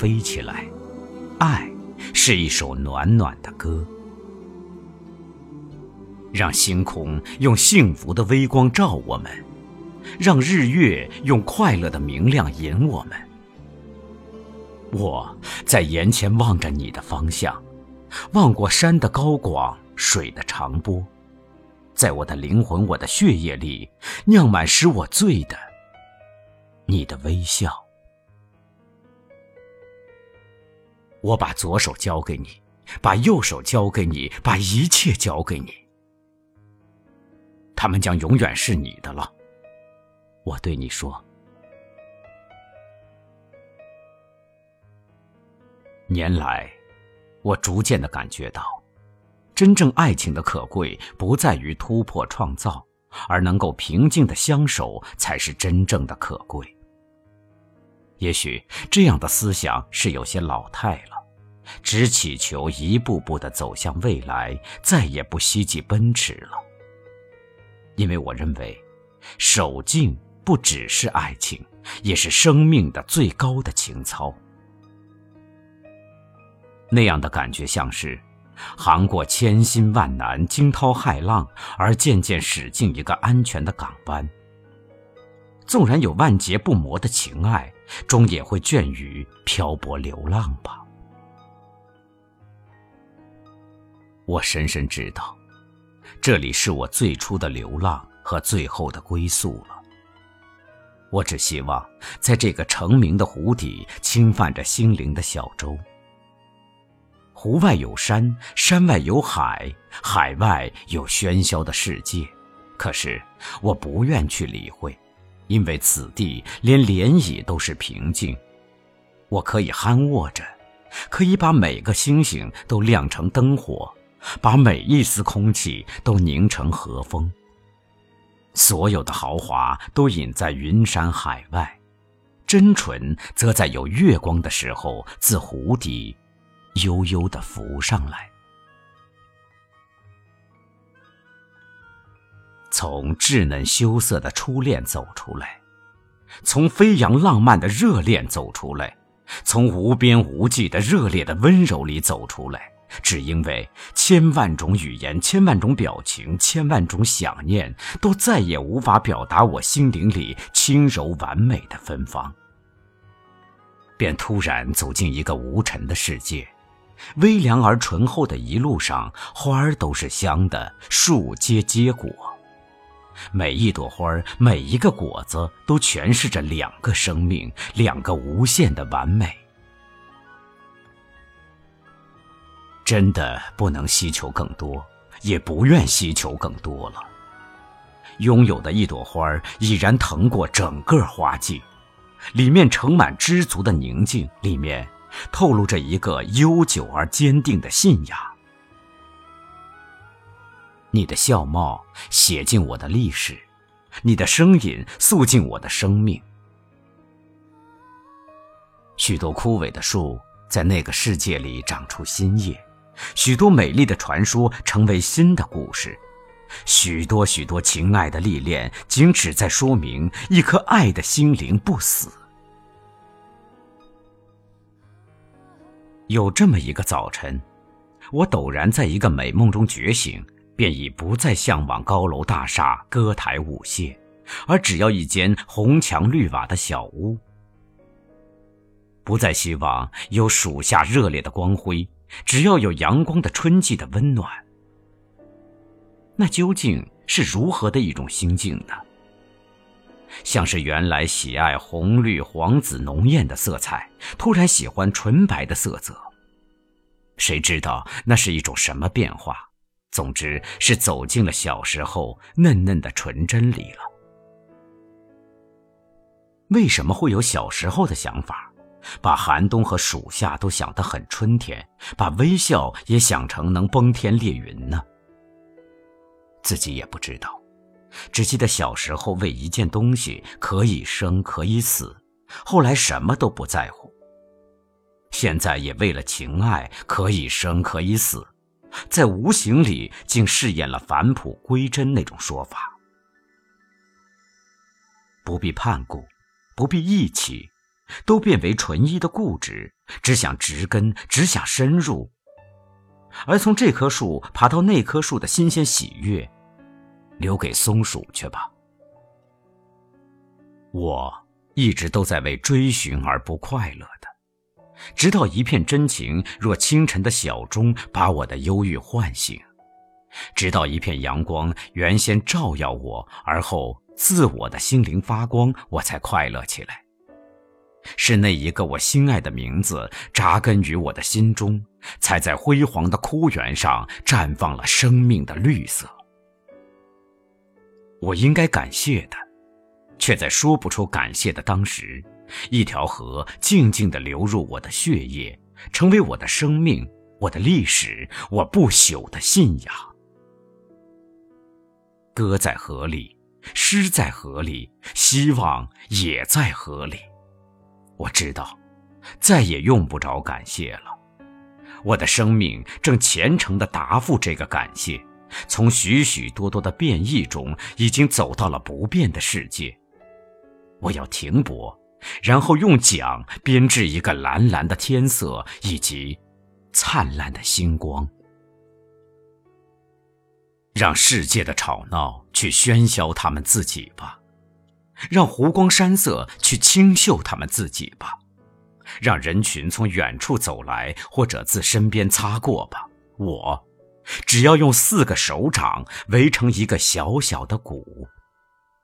飞起来，爱是一首暖暖的歌，让星空用幸福的微光照我们，让日月用快乐的明亮引我们。我在眼前望着你的方向，望过山的高广，水的长波，在我的灵魂、我的血液里，酿满使我醉的你的微笑。我把左手交给你，把右手交给你，把一切交给你。他们将永远是你的了。我对你说。年来，我逐渐的感觉到，真正爱情的可贵不在于突破创造，而能够平静的相守才是真正的可贵。也许这样的思想是有些老态了，只祈求一步步的走向未来，再也不希冀奔驰了。因为我认为，守静不只是爱情，也是生命的最高的情操。那样的感觉像是，航过千辛万难、惊涛骇浪，而渐渐驶进一个安全的港湾。纵然有万劫不磨的情爱，终也会倦于漂泊流浪吧。我深深知道，这里是我最初的流浪和最后的归宿了。我只希望，在这个成名的湖底，侵犯着心灵的小舟。湖外有山，山外有海，海外有喧嚣的世界。可是我不愿去理会，因为此地连涟漪都是平静。我可以酣卧着，可以把每个星星都亮成灯火，把每一丝空气都凝成和风。所有的豪华都隐在云山海外，真纯则在有月光的时候自湖底。悠悠的浮上来，从稚嫩羞涩的初恋走出来，从飞扬浪漫的热恋走出来，从无边无际的热烈的温柔里走出来，只因为千万种语言、千万种表情、千万种想念，都再也无法表达我心灵里轻柔完美的芬芳。便突然走进一个无尘的世界。微凉而醇厚的一路上，花儿都是香的，树结结果。每一朵花，每一个果子，都诠释着两个生命，两个无限的完美。真的不能希求更多，也不愿希求更多了。拥有的一朵花已然腾过整个花季，里面盛满知足的宁静，里面透露着一个悠久而坚定的信仰。你的笑貌写进我的历史，你的声音诉尽我的生命。许多枯萎的树在那个世界里长出新叶，许多美丽的传说成为新的故事，许多许多情爱的历练，仅只在说明一颗爱的心灵不死。有这么一个早晨，我陡然在一个美梦中觉醒。便已不再向往高楼大厦、歌台舞榭，而只要一间红墙绿瓦的小屋；不再希望有暑夏热烈的光辉，只要有阳光的春季的温暖。那究竟是如何的一种心境呢？像是原来喜爱红绿黄紫浓艳的色彩，突然喜欢纯白的色泽。谁知道那是一种什么变化？总之是走进了小时候嫩嫩的纯真里了。为什么会有小时候的想法，把寒冬和暑夏都想得很春天，把微笑也想成能崩天裂云呢？自己也不知道，只记得小时候为一件东西可以生可以死，后来什么都不在乎。现在也为了情爱可以生可以死。在无形里，竟饰演了返璞归真那种说法。不必盼顾，不必忆起，都变为纯一的固执，只想植根，只想深入。而从这棵树爬到那棵树的新鲜喜悦，留给松鼠去吧。我一直都在为追寻而不快乐的。直到一片真情，若清晨的小钟，把我的忧郁唤醒；直到一片阳光，原先照耀我，而后自我的心灵发光，我才快乐起来。是那一个我心爱的名字扎根于我的心中，才在辉煌的枯原上绽放了生命的绿色。我应该感谢的，却在说不出感谢的当时。一条河静静地流入我的血液，成为我的生命，我的历史，我不朽的信仰。歌在河里，诗在河里，希望也在河里。我知道，再也用不着感谢了。我的生命正虔诚地答复这个感谢，从许许多多的变异中，已经走到了不变的世界。我要停泊。然后用桨编织一个蓝蓝的天色以及灿烂的星光，让世界的吵闹去喧嚣他们自己吧，让湖光山色去清秀他们自己吧，让人群从远处走来或者自身边擦过吧。我只要用四个手掌围成一个小小的鼓。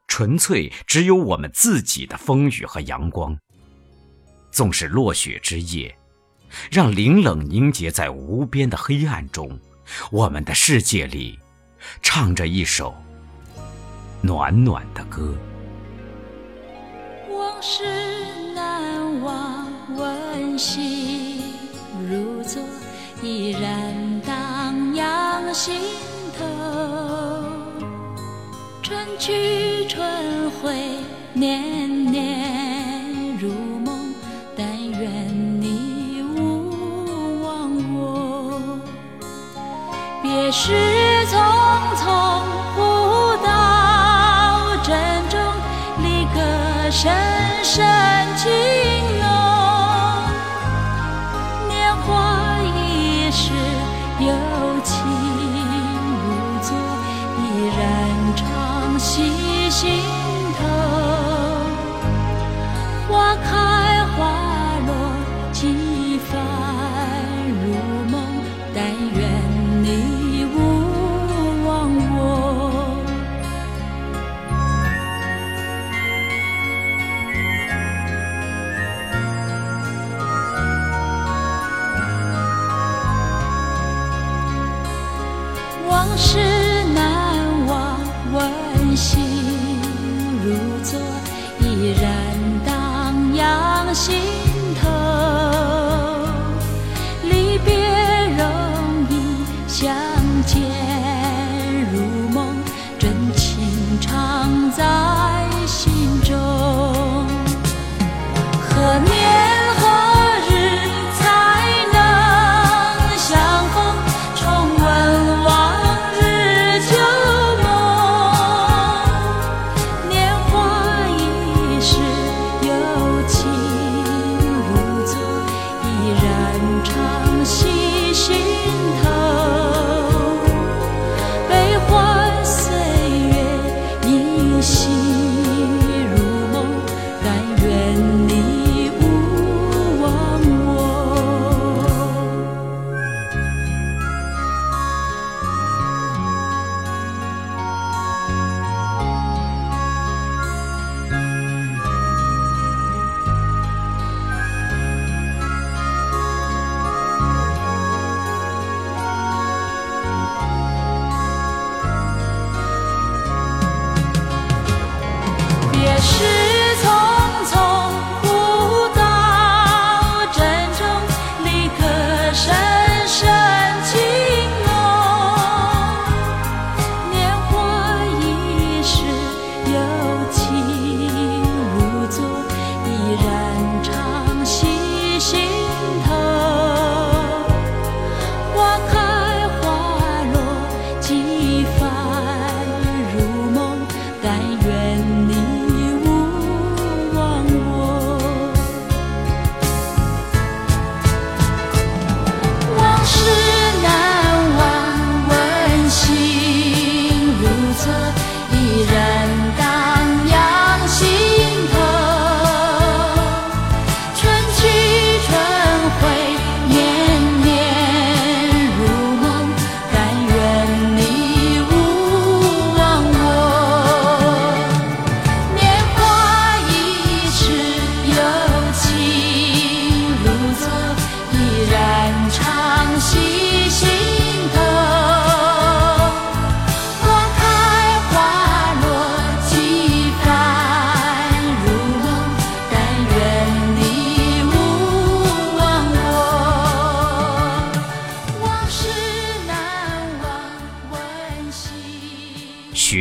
纯粹只有我们自己的风雨和阳光。纵使落雪之夜，让凌冷凝结在无边的黑暗中，我们的世界里，唱着一首暖暖的歌。往事难忘，温馨如昨，依然荡漾心头。春去春回，年年如梦。但愿你勿忘我。别时匆匆，不到珍重，离歌声声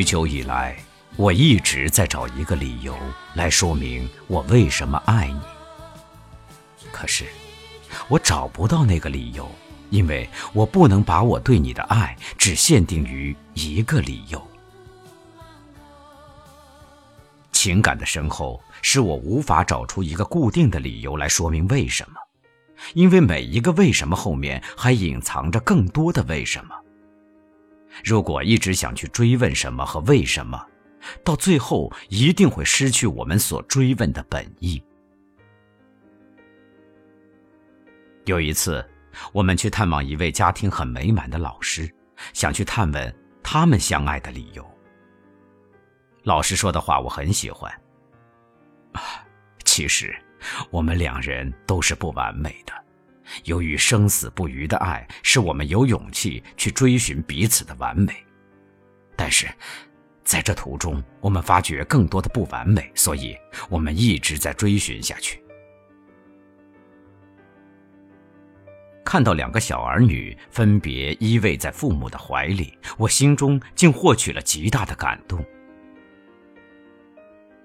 久以来，我一直在找一个理由来说明我为什么爱你。可是，我找不到那个理由，因为我不能把我对你的爱只限定于一个理由。情感的深厚使我无法找出一个固定的理由来说明为什么，因为每一个为什么后面还隐藏着更多的为什么。如果一直想去追问什么和为什么，到最后一定会失去我们所追问的本意。有一次，我们去探望一位家庭很美满的老师，想去探问他们相爱的理由。老师说的话我很喜欢。啊，其实我们两人都是不完美的。由于生死不渝的爱，使我们有勇气去追寻彼此的完美。但是，在这途中，我们发觉更多的不完美，所以我们一直在追寻下去。看到两个小儿女分别依偎在父母的怀里，我心中竟获取了极大的感动。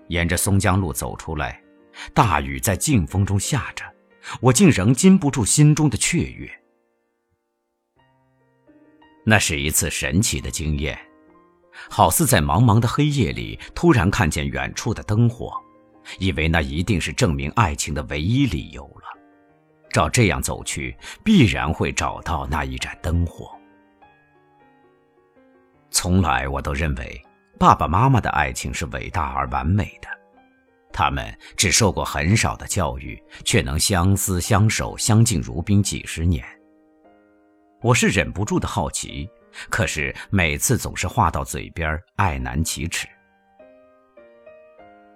沿着松江路走出来，大雨在劲风中下着。我竟仍禁不住心中的雀跃。那是一次神奇的经验，好似在茫茫的黑夜里突然看见远处的灯火，以为那一定是证明爱情的唯一理由了。照这样走去，必然会找到那一盏灯火。从来我都认为，爸爸妈妈的爱情是伟大而完美的。他们只受过很少的教育，却能相思相守、相敬如宾几十年。我是忍不住的好奇，可是每次总是话到嘴边，爱难启齿。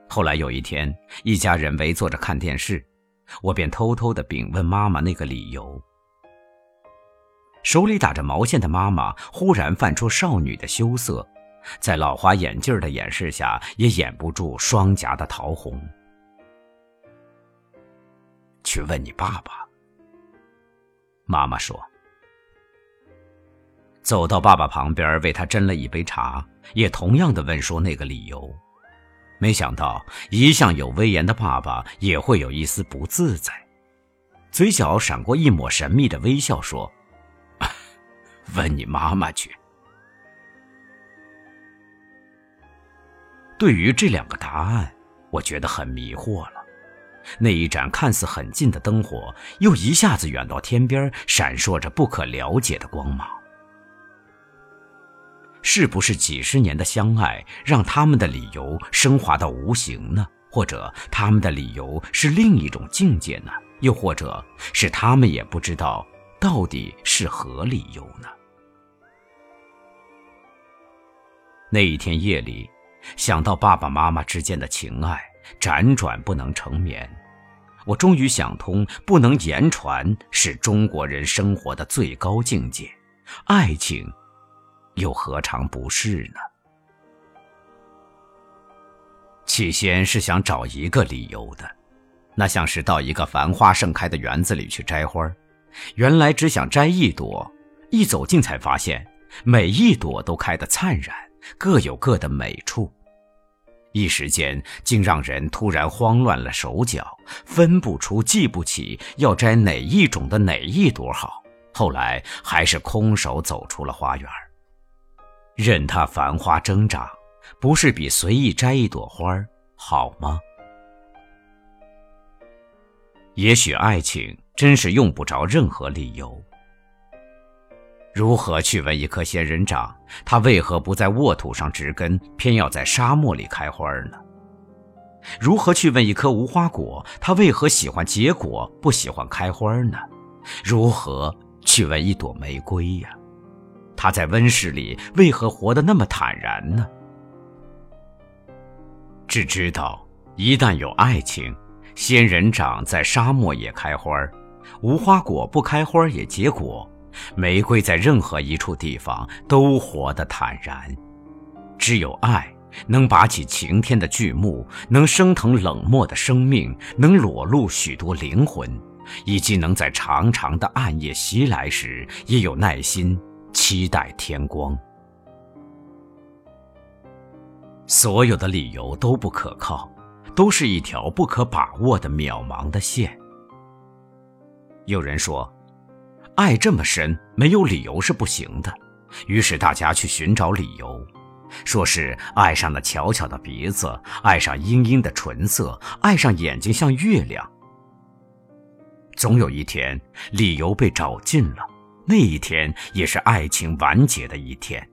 后来有一天，一家人围坐着看电视，我便偷偷的禀问妈妈那个理由。手里打着毛线的妈妈忽然泛出少女的羞涩。在老花眼镜的掩饰下，也掩不住双颊的桃红。去问你爸爸。”妈妈说。走到爸爸旁边，为他斟了一杯茶，也同样的问说那个理由。没想到一向有威严的爸爸也会有一丝不自在，嘴角闪过一抹神秘的微笑，说：“ 问你妈妈去。”对于这两个答案，我觉得很迷惑了。那一盏看似很近的灯火，又一下子远到天边，闪烁着不可了解的光芒。是不是几十年的相爱，让他们的理由升华到无形呢？或者他们的理由是另一种境界呢？又或者是他们也不知道到底是何理由呢？那一天夜里，想到爸爸妈妈之间的情爱，辗转不能成眠。我终于想通，不能言传是中国人生活的最高境界，爱情。又何尝不是呢？起先是想找一个理由的，那像是到一个繁花盛开的园子里去摘花，原来只想摘一朵，一走近才发现每一朵都开得灿然，各有各的美处，一时间竟让人突然慌乱了手脚，分不出、记不起要摘哪一种的哪一朵好。后来还是空手走出了花园。任它繁花争长，不是比随意摘一朵花好吗？也许爱情真是用不着任何理由。如何去问一棵仙人掌，它为何不在沃土上植根，偏要在沙漠里开花呢？如何去问一颗无花果，它为何喜欢结果，不喜欢开花呢？如何去问一朵玫瑰呀？他在温室里为何活得那么坦然呢？只知道，一旦有爱情，仙人掌在沙漠也开花，无花果不开花也结果，玫瑰在任何一处地方都活得坦然。只有爱，能拔起晴天的巨木，能升腾冷漠的生命，能裸露许多灵魂，以及能在长长的暗夜袭来时，也有耐心。期待天光，所有的理由都不可靠，都是一条不可把握的渺茫的线。有人说，爱这么深，没有理由是不行的。于是大家去寻找理由，说是爱上了巧巧的鼻子，爱上殷殷的唇色，爱上眼睛像月亮。总有一天，理由被找尽了。那一天也是爱情完结的一天。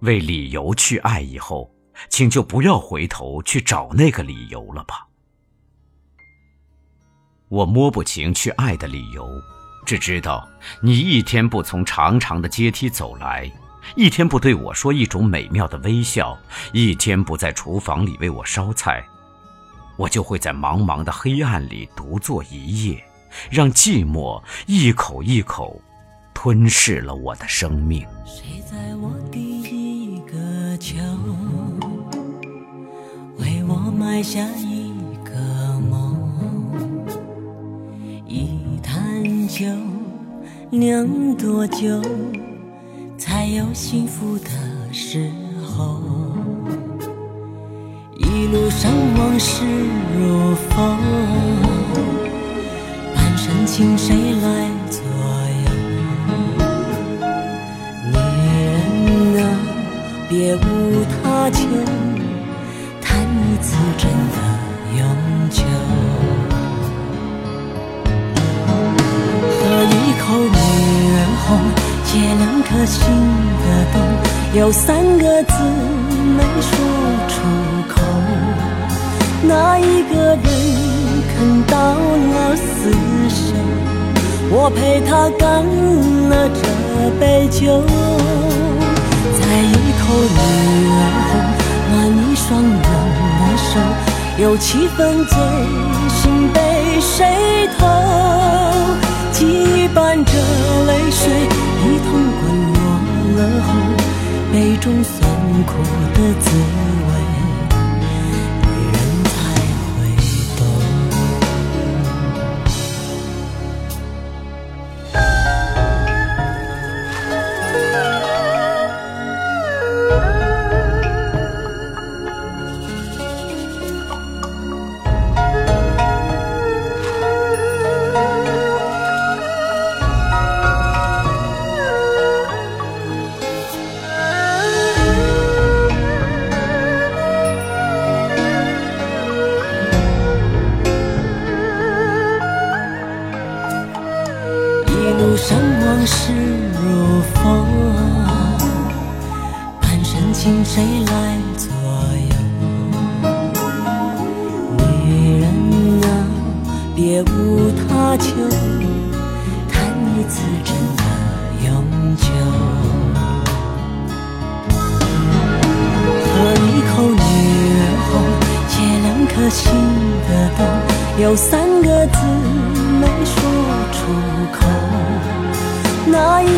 为理由去爱以后，请就不要回头去找那个理由了吧。我摸不清去爱的理由，只知道你一天不从长长的阶梯走来，一天不对我说一种美妙的微笑，一天不在厨房里为我烧菜，我就会在茫茫的黑暗里独坐一夜。让寂寞一口一口吞噬了我的生命。谁在我第一个秋，为我埋下一坛酒，酿多久才有幸福的时候？一路上往事如风。半生情谁来左右？女人啊，别无他求，谈一次真的永久。借两颗心的冻，有三个字没说出口，那一个人？肯到了厮守，我陪他干了这杯酒，再一口女儿红，暖一双冷的手，有七分醉心被谁偷？记忆伴着泪水一同滚落了后，杯中酸苦的滋味。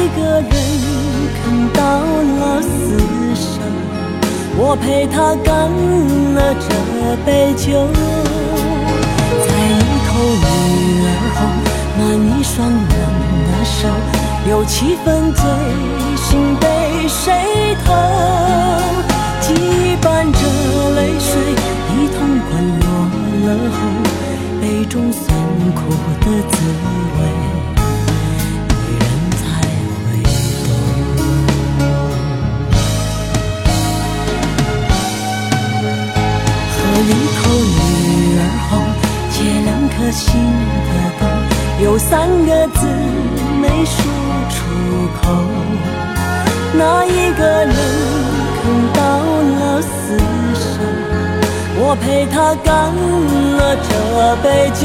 一个人看到了死守，我陪他干了这杯酒。再一口女儿红，暖一双冷的手，有七分醉心被谁偷？羁绊着泪水，一同滚落了后，杯中酸苦的滋味，喝一口女儿红，借两颗心的洞，有三个字没说出口。那一个人肯到了厮守，我陪他干了这杯酒。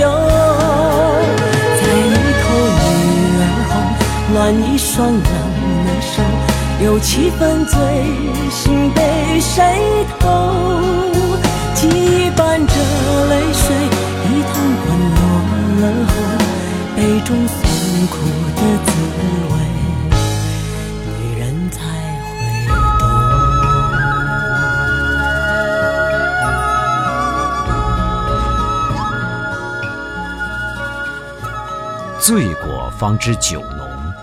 再一口女儿红，暖一双冷的手，有七分醉心被谁偷？羁绊着泪水，一同滚落了后，杯中酸苦的滋味，女人才会懂。醉过方知酒浓，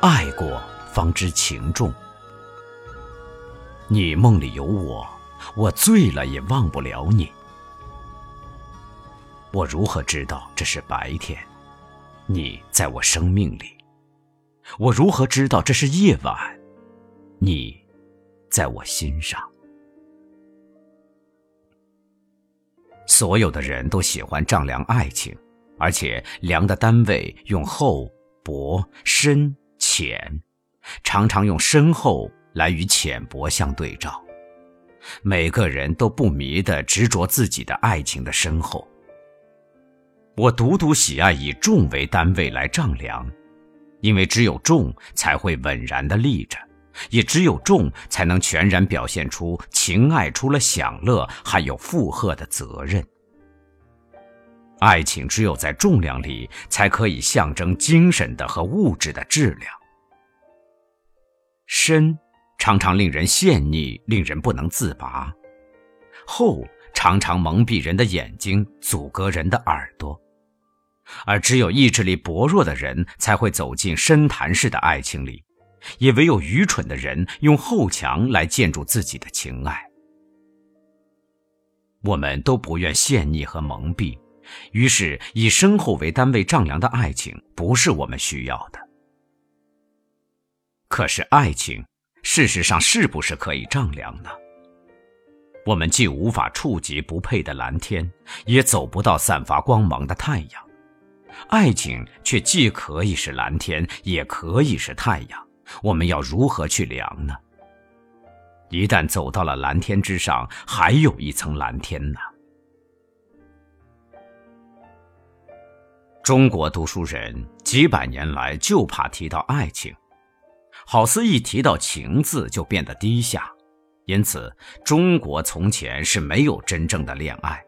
爱过方知情重。你梦里有我，我醉了也忘不了你。我如何知道这是白天？你在我生命里。我如何知道这是夜晚？你在我心上。所有的人都喜欢丈量爱情，而且量的单位用厚、薄、深、浅，常常用深厚来与浅薄相对照。每个人都不迷的执着自己的爱情的深厚。我独独喜爱以重为单位来丈量，因为只有重才会稳然的立着，也只有重才能全然表现出情爱除了享乐，还有负荷的责任。爱情只有在重量里，才可以象征精神的和物质的质量。深常常令人陷溺，令人不能自拔；厚常常蒙蔽人的眼睛，阻隔人的耳朵。而只有意志力薄弱的人才会走进深潭式的爱情里，也唯有愚蠢的人用厚墙来建筑自己的情爱。我们都不愿陷溺和蒙蔽，于是以深厚为单位丈量的爱情不是我们需要的。可是爱情，事实上是不是可以丈量呢？我们既无法触及不配的蓝天，也走不到散发光芒的太阳。爱情却既可以是蓝天，也可以是太阳。我们要如何去量呢？一旦走到了蓝天之上，还有一层蓝天呢。中国读书人几百年来就怕提到爱情，好似一提到情字就变得低下，因此中国从前是没有真正的恋爱。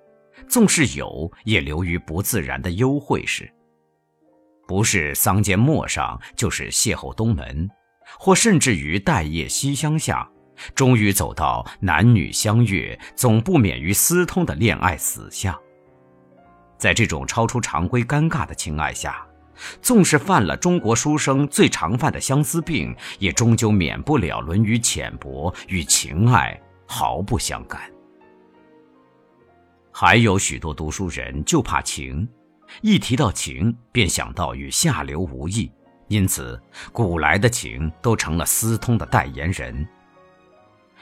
纵是有，也流于不自然的幽会式。不是桑间陌上，就是邂逅东门，或甚至于待夜西厢下，终于走到男女相悦，总不免于私通的恋爱死相。在这种超出常规、尴尬的情爱下，纵是犯了中国书生最常犯的相思病，也终究免不了论于浅薄，与情爱毫不相干。还有许多读书人就怕情，一提到情便想到与下流无异，因此古来的情都成了私通的代言人。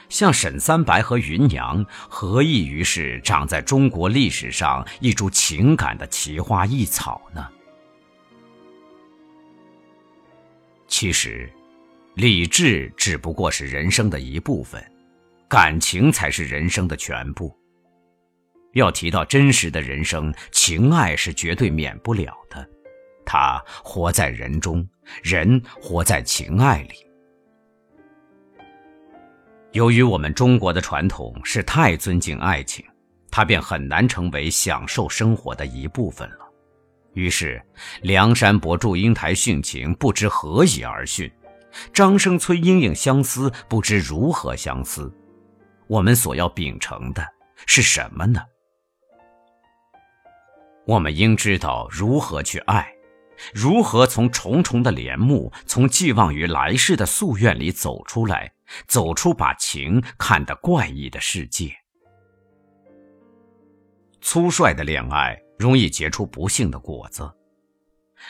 像沈三白和芸娘，何异于是长在中国历史上一株情感的奇花异草呢？其实，理智只不过是人生的一部分，感情才是人生的全部。要提到真实的人生，情爱是绝对免不了的。他活在人中，人活在情爱里。由于我们中国的传统是太尊敬爱情，它便很难成为享受生活的一部分了。于是，梁山伯祝英台殉情不知何以而殉，张生崔莺莺相思不知如何相思。我们所要秉承的是什么呢？我们应知道如何去爱，如何从重重的帘幕、从寄望于来世的夙愿里走出来，走出把情看得怪异的世界。粗率的恋爱容易结出不幸的果子。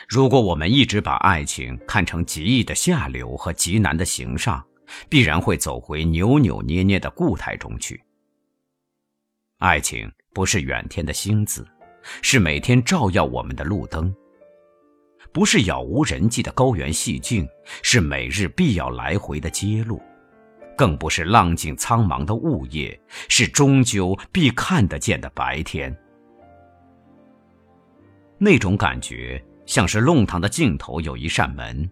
如果我们一直把爱情看成极易的下流和极难的行上，必然会走回扭扭捏捏的固态中去。爱情不是远天的星子。是每天照耀我们的路灯，不是杳无人迹的高原细径，是每日必要来回的街路，更不是浪静苍茫的雾夜，是终究必看得见的白天。那种感觉，像是弄堂的尽头有一扇门，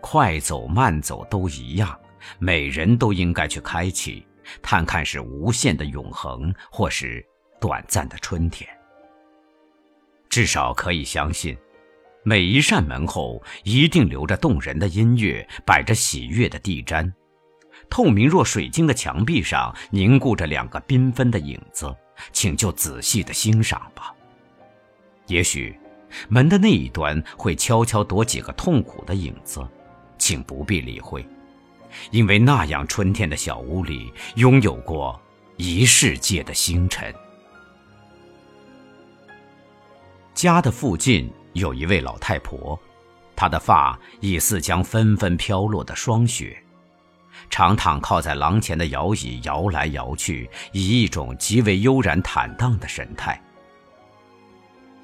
快走慢走都一样，每人都应该去开启，探看是无限的永恒，或是短暂的春天。至少可以相信，每一扇门后一定留着动人的音乐，摆着喜悦的地毡，透明若水晶的墙壁上凝固着两个缤纷的影子，请就仔细的欣赏吧。也许，门的那一端会悄悄躲几个痛苦的影子，请不必理会，因为那样春天的小屋里拥有过一世界的星辰。家的附近有一位老太婆，她的发已似将纷纷飘落的霜雪，常躺靠在廊前的摇椅摇来摇去，以一种极为悠然坦荡的神态。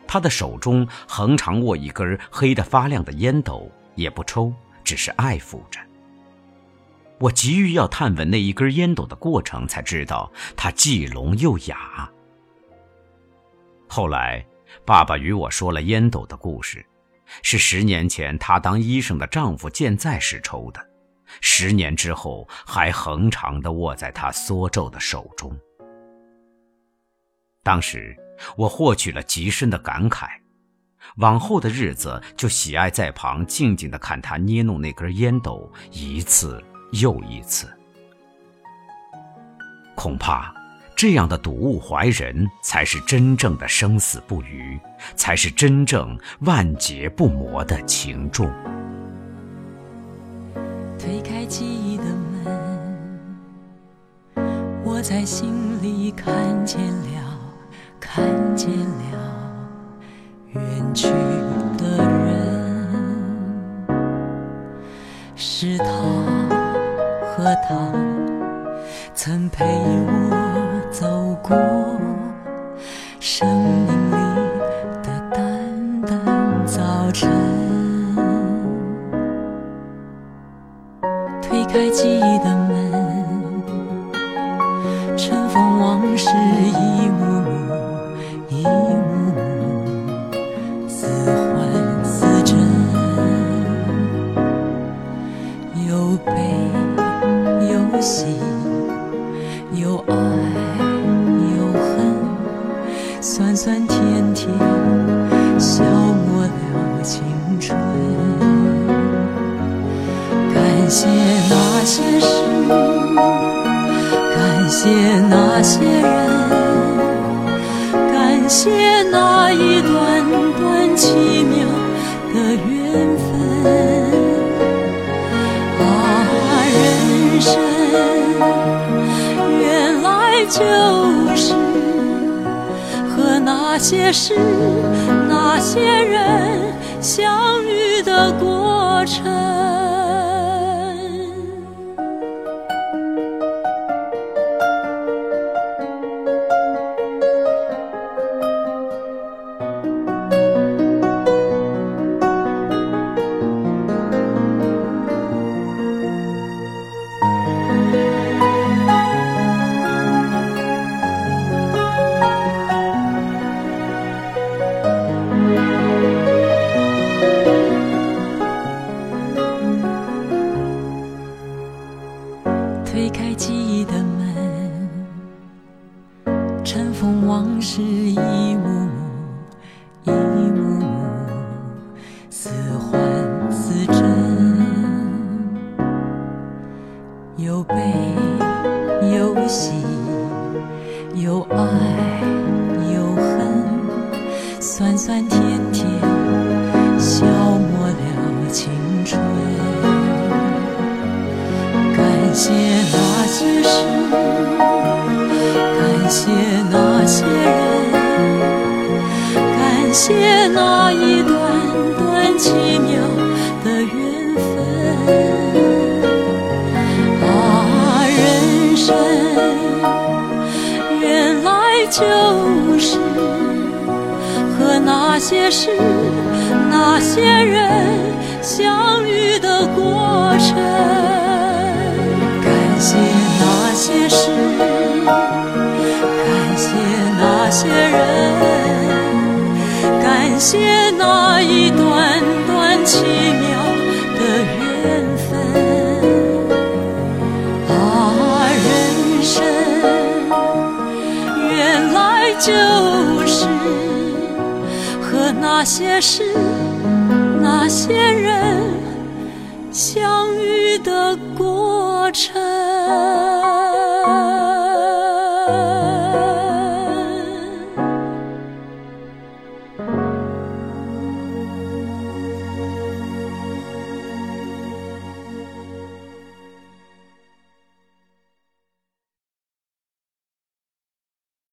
他的手中横常握一根黑得发亮的烟斗，也不抽，只是爱抚着。我急于要探闻那一根烟斗的过程，才知道它既聋又哑。后来。爸爸与我说了烟斗的故事，是十年前他当医生的丈夫健在时抽的，十年之后还恒长地握在他缩皱的手中。当时我获取了极深的感慨，往后的日子就喜爱在旁静静地看他捏弄那根烟斗，一次又一次。恐怕。这样的睹物怀人，才是真正的生死不渝，才是真正万劫不磨的情重。推开记忆的门，我在心里看见了，看见了远去的人，是他和他曾陪我。走过生命里的淡淡早晨，推开记忆的门，尘封往事一真原来就是和那些事那些人相遇的过程。感谢那些事感谢那些人感谢就是和那些事、那些人相遇的过程。